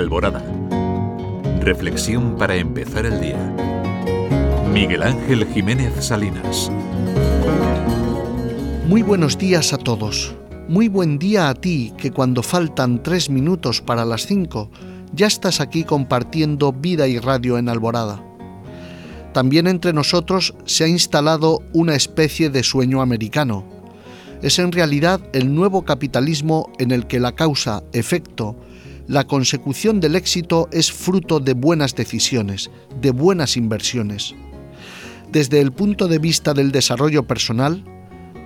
Alborada. Reflexión para empezar el día. Miguel Ángel Jiménez Salinas. Muy buenos días a todos. Muy buen día a ti que cuando faltan tres minutos para las cinco ya estás aquí compartiendo vida y radio en Alborada. También entre nosotros se ha instalado una especie de sueño americano. Es en realidad el nuevo capitalismo en el que la causa, efecto, la consecución del éxito es fruto de buenas decisiones, de buenas inversiones. Desde el punto de vista del desarrollo personal,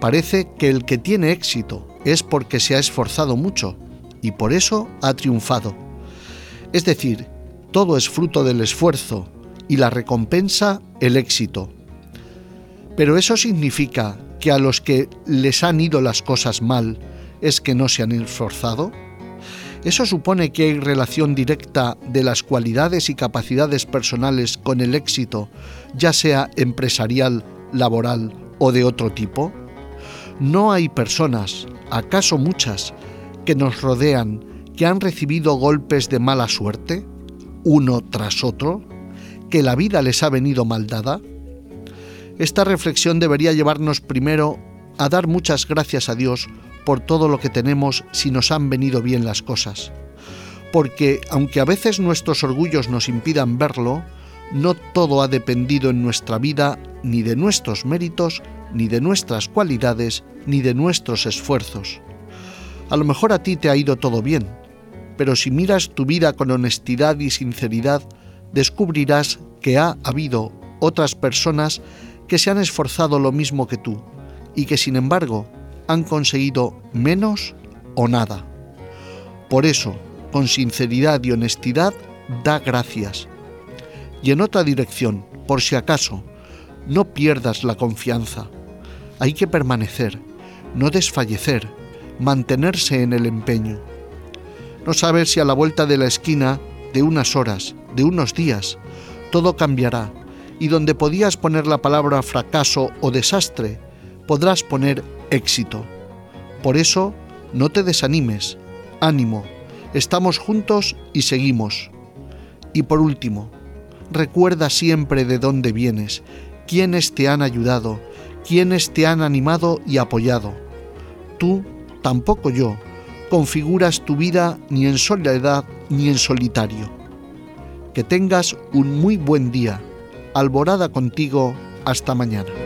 parece que el que tiene éxito es porque se ha esforzado mucho y por eso ha triunfado. Es decir, todo es fruto del esfuerzo y la recompensa el éxito. Pero eso significa que a los que les han ido las cosas mal es que no se han esforzado. ¿Eso supone que hay relación directa de las cualidades y capacidades personales con el éxito, ya sea empresarial, laboral o de otro tipo? ¿No hay personas, acaso muchas, que nos rodean que han recibido golpes de mala suerte, uno tras otro, que la vida les ha venido mal dada? Esta reflexión debería llevarnos primero a dar muchas gracias a Dios por todo lo que tenemos si nos han venido bien las cosas. Porque aunque a veces nuestros orgullos nos impidan verlo, no todo ha dependido en nuestra vida ni de nuestros méritos, ni de nuestras cualidades, ni de nuestros esfuerzos. A lo mejor a ti te ha ido todo bien, pero si miras tu vida con honestidad y sinceridad, descubrirás que ha habido otras personas que se han esforzado lo mismo que tú y que sin embargo han conseguido menos o nada. Por eso, con sinceridad y honestidad, da gracias. Y en otra dirección, por si acaso, no pierdas la confianza. Hay que permanecer, no desfallecer, mantenerse en el empeño. No sabes si a la vuelta de la esquina, de unas horas, de unos días, todo cambiará y donde podías poner la palabra fracaso o desastre, podrás poner éxito. Por eso, no te desanimes, ánimo, estamos juntos y seguimos. Y por último, recuerda siempre de dónde vienes, quiénes te han ayudado, quiénes te han animado y apoyado. Tú, tampoco yo, configuras tu vida ni en soledad ni en solitario. Que tengas un muy buen día. Alborada contigo. Hasta mañana.